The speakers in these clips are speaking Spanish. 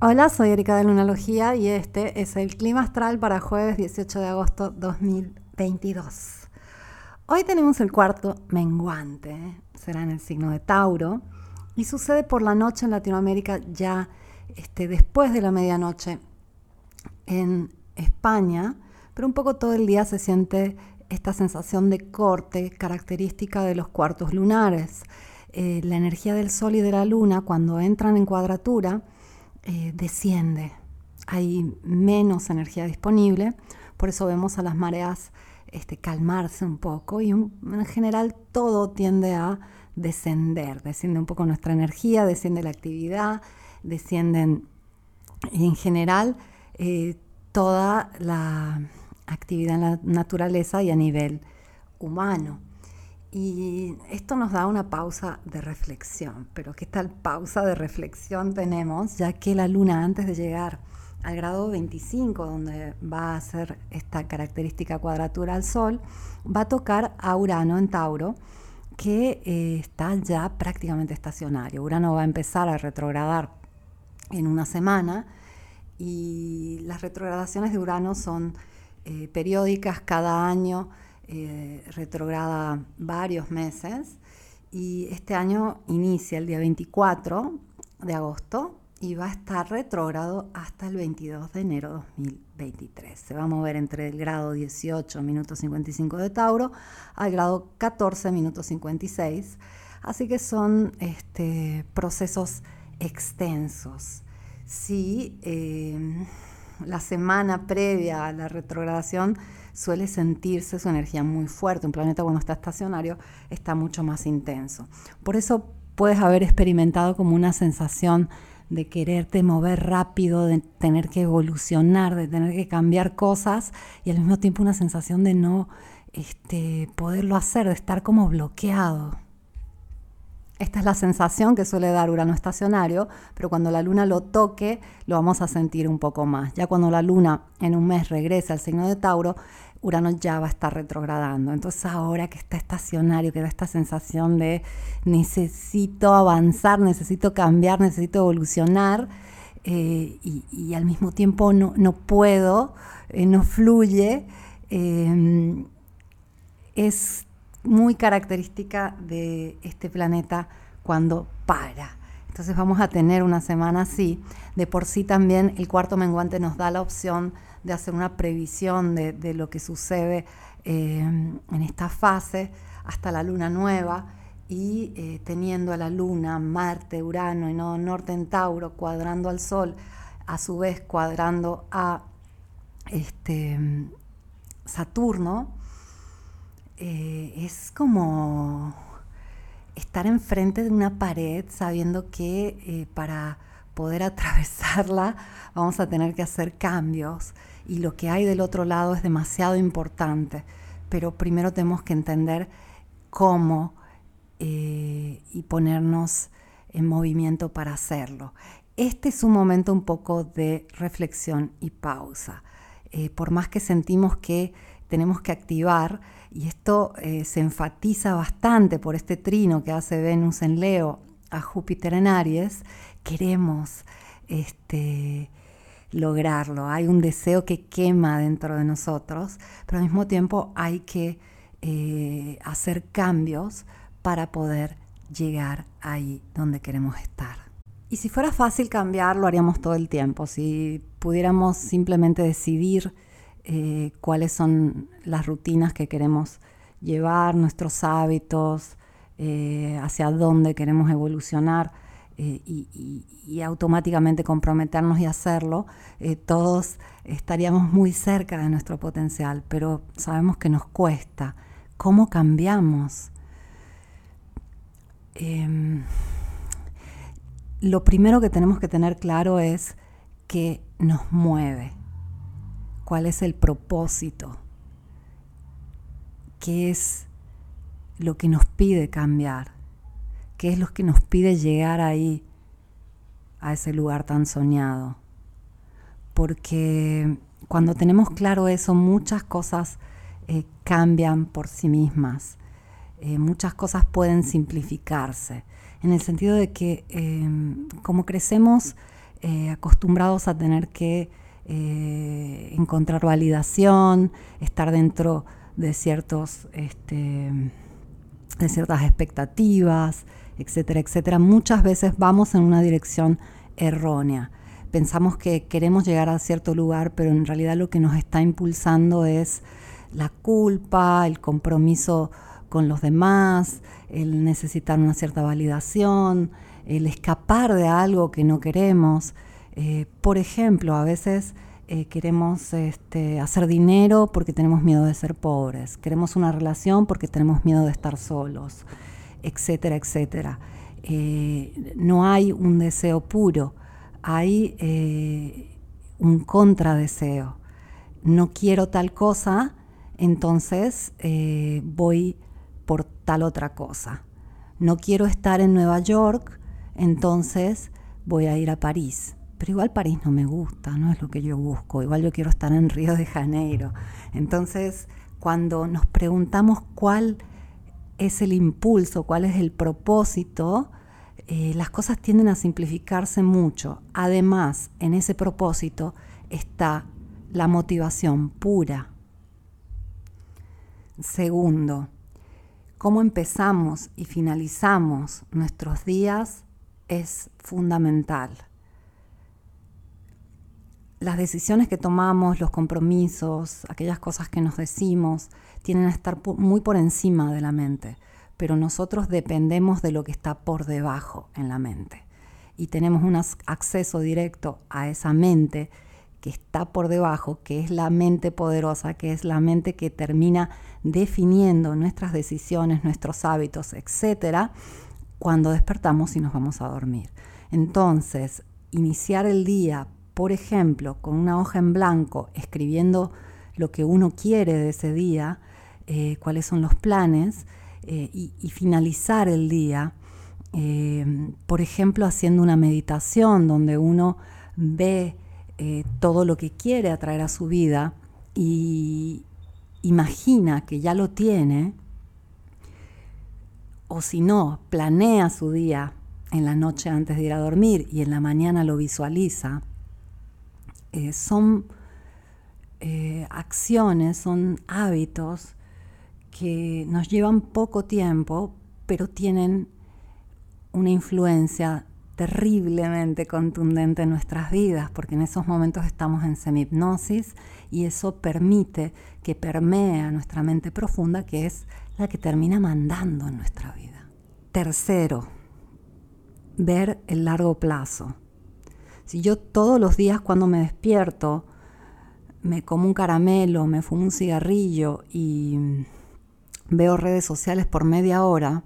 Hola, soy Erika de Lunalogía y este es el clima astral para jueves 18 de agosto 2022. Hoy tenemos el cuarto menguante, será en el signo de Tauro y sucede por la noche en Latinoamérica ya este, después de la medianoche en España, pero un poco todo el día se siente esta sensación de corte característica de los cuartos lunares. Eh, la energía del Sol y de la Luna cuando entran en cuadratura, eh, desciende, hay menos energía disponible, por eso vemos a las mareas este, calmarse un poco y en general todo tiende a descender, desciende un poco nuestra energía, desciende la actividad, descienden en general eh, toda la actividad en la naturaleza y a nivel humano. Y esto nos da una pausa de reflexión, pero ¿qué tal pausa de reflexión tenemos? Ya que la luna antes de llegar al grado 25, donde va a ser esta característica cuadratura al Sol, va a tocar a Urano en Tauro, que eh, está ya prácticamente estacionario. Urano va a empezar a retrogradar en una semana y las retrogradaciones de Urano son eh, periódicas cada año eh, retrograda varios meses y este año inicia el día 24 de agosto y va a estar retrógrado hasta el 22 de enero de 2023. Se va a mover entre el grado 18 minutos 55 de Tauro al grado 14 minutos 56. Así que son este, procesos extensos. Si eh, la semana previa a la retrogradación suele sentirse su energía muy fuerte. Un planeta cuando está estacionario está mucho más intenso. Por eso puedes haber experimentado como una sensación de quererte mover rápido, de tener que evolucionar, de tener que cambiar cosas y al mismo tiempo una sensación de no este, poderlo hacer, de estar como bloqueado. Esta es la sensación que suele dar Urano estacionario, pero cuando la luna lo toque lo vamos a sentir un poco más. Ya cuando la luna en un mes regresa al signo de Tauro, Urano ya va a estar retrogradando. Entonces ahora que está estacionario, que da esta sensación de necesito avanzar, necesito cambiar, necesito evolucionar eh, y, al mismo tiempo no, puedo, eh, no fluye, eh, es muy característica de este planeta cuando para. Entonces vamos a tener una semana así. De por sí también el cuarto menguante nos da la opción de hacer una previsión de, lo que sucede eh, en esta fase hasta la luna nueva y eh, teniendo a la luna, Marte, Urano y no Norte en Tauro cuadrando al Sol, a su vez cuadrando a este, Saturno, eh, es como estar enfrente de una pared sabiendo que para poder atravesarla vamos a tener que hacer cambios y lo que hay del otro lado es demasiado importante, pero primero tenemos que entender cómo eh, y ponernos en movimiento para hacerlo. Este es un momento un poco de reflexión y pausa. Eh, por más que sentimos que tenemos que activar, y esto eh, se enfatiza bastante por este trino que hace Venus en Leo a Júpiter en Aries, queremos este, lograrlo. Hay un deseo que quema dentro de nosotros, pero al mismo tiempo hay que eh, hacer cambios para poder llegar ahí donde queremos estar. Y si fuera fácil cambiar, lo haríamos todo el tiempo. Si pudiéramos simplemente decidir eh, cuáles son las rutinas que queremos llevar, nuestros hábitos, eh, hacia dónde queremos evolucionar, eh, y, automáticamente comprometernos y hacerlo, todos estaríamos muy cerca de nuestro potencial, pero sabemos que nos cuesta. ¿Cómo cambiamos? Em, lo primero que tenemos que tener claro es que nos mueve, cuál es el propósito, qué es lo que nos pide cambiar qué es lo que nos pide llegar ahí, a ese lugar tan soñado. Porque cuando tenemos claro eso, muchas cosas eh, cambian por sí mismas. Eh, muchas cosas pueden simplificarse, en el sentido de que em, como crecemos eh, acostumbrados a tener que eh, encontrar validación, estar dentro de, ciertos, este, de ciertas expectativas, etcétera, etcétera. Muchas veces vamos en una dirección errónea. Pensamos que queremos llegar a cierto lugar, pero en realidad lo que nos está impulsando es la culpa, el compromiso con los demás, el necesitar una cierta validación, el escapar de algo que no queremos. Eh, por ejemplo, a veces eh, queremos este, hacer dinero porque tenemos miedo de ser pobres, queremos una relación porque tenemos miedo de estar solos, etcétera, etcétera. Eh, no hay un deseo puro, hay un contradeseo. No quiero tal cosa, entonces voy por tal otra cosa. No quiero estar en Nueva York, entonces voy a ir a París. Pero igual París no me gusta, no es lo que yo busco. Igual yo quiero estar en Río de Janeiro. Entonces, cuando nos preguntamos cuál es el impulso, cuál es el propósito, eh, las cosas tienden a simplificarse mucho. Además, en ese propósito está la motivación pura. Segundo, cómo empezamos y finalizamos nuestros días es fundamental. Las decisiones que tomamos, los compromisos, aquellas cosas que nos decimos, tienen a estar muy por encima de la mente, pero nosotros dependemos de lo que está por debajo en la mente y tenemos un acceso directo a esa mente que está por debajo, que es la mente poderosa, que es la mente que termina definiendo nuestras decisiones, nuestros hábitos, etcétera, cuando despertamos y nos vamos a dormir. Entonces, iniciar el día, por ejemplo, con una hoja en blanco, escribiendo lo que uno quiere de ese día, eh, cuáles son los planes, eh, y, finalizar el día, eh, por ejemplo, haciendo una meditación donde uno ve todo lo que quiere atraer a su vida y imagina que ya lo tiene, o si no, planea su día en la noche antes de ir a dormir y en la mañana lo visualiza, eh, son eh, acciones, son hábitos que nos llevan poco tiempo, pero tienen una influencia terriblemente contundente en nuestras vidas, porque en esos momentos estamos en semihipnosis y eso permite que permee a nuestra mente profunda, que es la que termina mandando en nuestra vida. Tercero, ver el largo plazo. Si yo todos los días cuando me despierto me como un caramelo, me fumo un cigarrillo y veo redes sociales por media hora,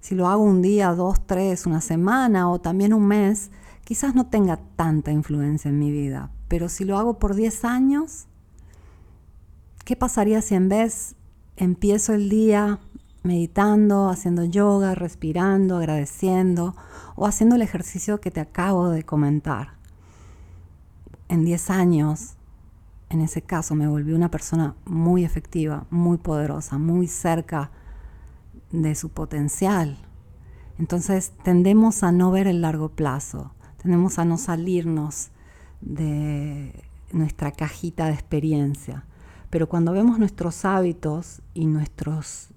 si lo hago un día, dos, tres, una semana o también un mes, quizás no tenga tanta influencia en mi vida. Pero si lo hago por 10 años, ¿qué pasaría si en vez empiezo el día meditando, haciendo yoga, respirando, agradeciendo o haciendo el ejercicio que te acabo de comentar? En 10 años, en ese caso, me volví una persona muy efectiva, muy poderosa, muy cerca de su potencial. Entonces tendemos a no ver el largo plazo, tendemos a no salirnos de nuestra cajita de experiencia. Pero cuando vemos nuestros hábitos y nuestros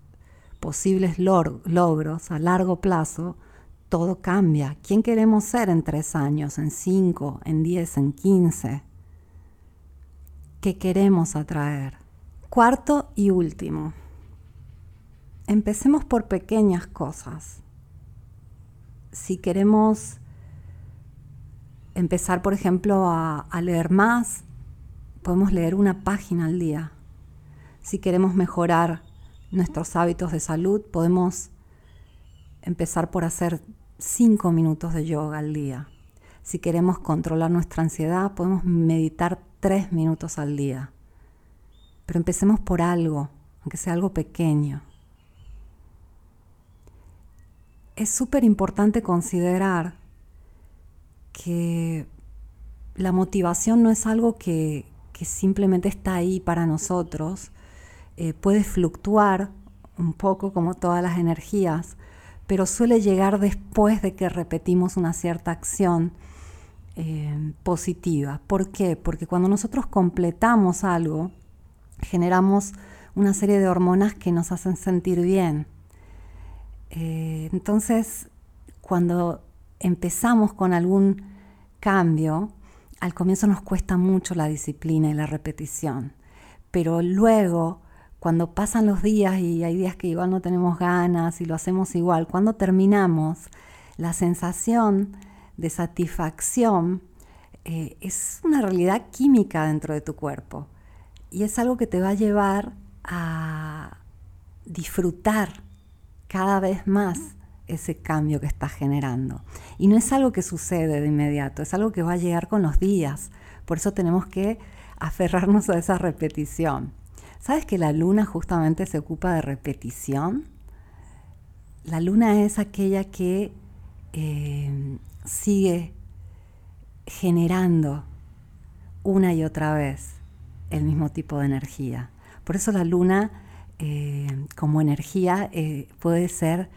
posibles logros a largo plazo, todo cambia. ¿Quién queremos ser en tres años, en cinco, en diez, en quince? ¿Qué queremos atraer? Cuarto y último, empecemos por pequeñas cosas. Si queremos empezar, por ejemplo, a, leer más, podemos leer una página al día. Si queremos mejorar nuestros hábitos de salud, podemos empezar por hacer cinco minutos de yoga al día. Si queremos controlar nuestra ansiedad, podemos meditar tres minutos al día. Pero empecemos por algo, aunque sea algo pequeño es súper importante considerar que la motivación no es algo que, simplemente está ahí para nosotros, eh, puede fluctuar un poco como todas las energías, pero suele llegar después de que repetimos una cierta acción eh, positiva. ¿Por qué? Porque cuando nosotros completamos algo, generamos una serie de hormonas que nos hacen sentir bien. Eh, entonces, cuando empezamos con algún cambio, al comienzo nos cuesta mucho la disciplina y la repetición, pero luego, cuando pasan los días y hay días que igual no tenemos ganas y lo hacemos igual, cuando terminamos, la sensación de satisfacción eh, es una realidad química dentro de tu cuerpo y es algo que te va a llevar a disfrutar cada vez más ese cambio que estás generando. Y no es algo que sucede de inmediato, es algo que va a llegar con los días. Por eso tenemos que aferrarnos a esa repetición. ¿Sabes que la luna justamente se ocupa de repetición? La luna es aquella que eh, sigue generando una y otra vez el mismo tipo de energía. Por eso la luna eh, como energía eh, puede ser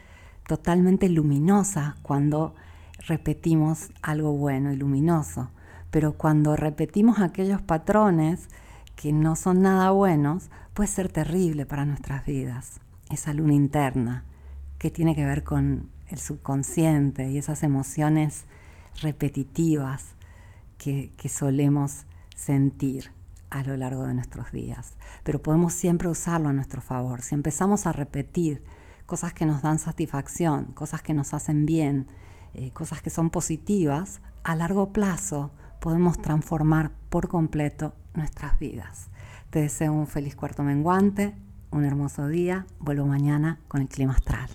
totalmente luminosa cuando repetimos algo bueno y luminoso. Pero cuando repetimos aquellos patrones que no son nada buenos, puede ser terrible para nuestras vidas. Esa luna interna que tiene que ver con el subconsciente y esas emociones repetitivas que, solemos sentir a lo largo de nuestros días. Pero podemos siempre usarlo a nuestro favor. Si empezamos a repetir cosas que nos dan satisfacción, cosas que nos hacen bien, eh, cosas que son positivas, a largo plazo podemos transformar por completo nuestras vidas. Te deseo un feliz cuarto menguante, un hermoso día, vuelvo mañana con el clima astral.